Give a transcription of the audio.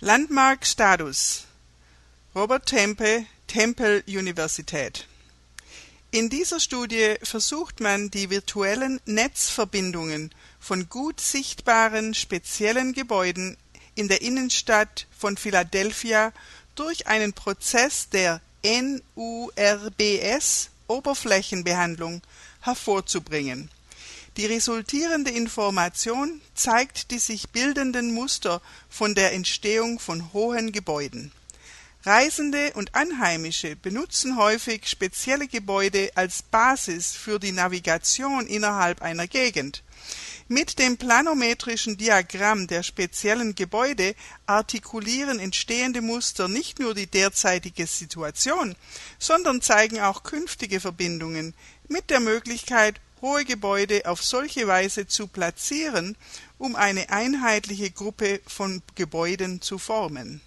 Landmarkstatus Robert Tempe, Temple-Universität In dieser Studie versucht man, die virtuellen Netzverbindungen von gut sichtbaren speziellen Gebäuden in der Innenstadt von Philadelphia durch einen Prozess der NURBS Oberflächenbehandlung hervorzubringen die resultierende Information zeigt die sich bildenden Muster von der Entstehung von hohen Gebäuden. Reisende und Anheimische benutzen häufig spezielle Gebäude als Basis für die Navigation innerhalb einer Gegend. Mit dem planometrischen Diagramm der speziellen Gebäude artikulieren entstehende Muster nicht nur die derzeitige Situation, sondern zeigen auch künftige Verbindungen mit der Möglichkeit hohe Gebäude auf solche Weise zu platzieren, um eine einheitliche Gruppe von Gebäuden zu formen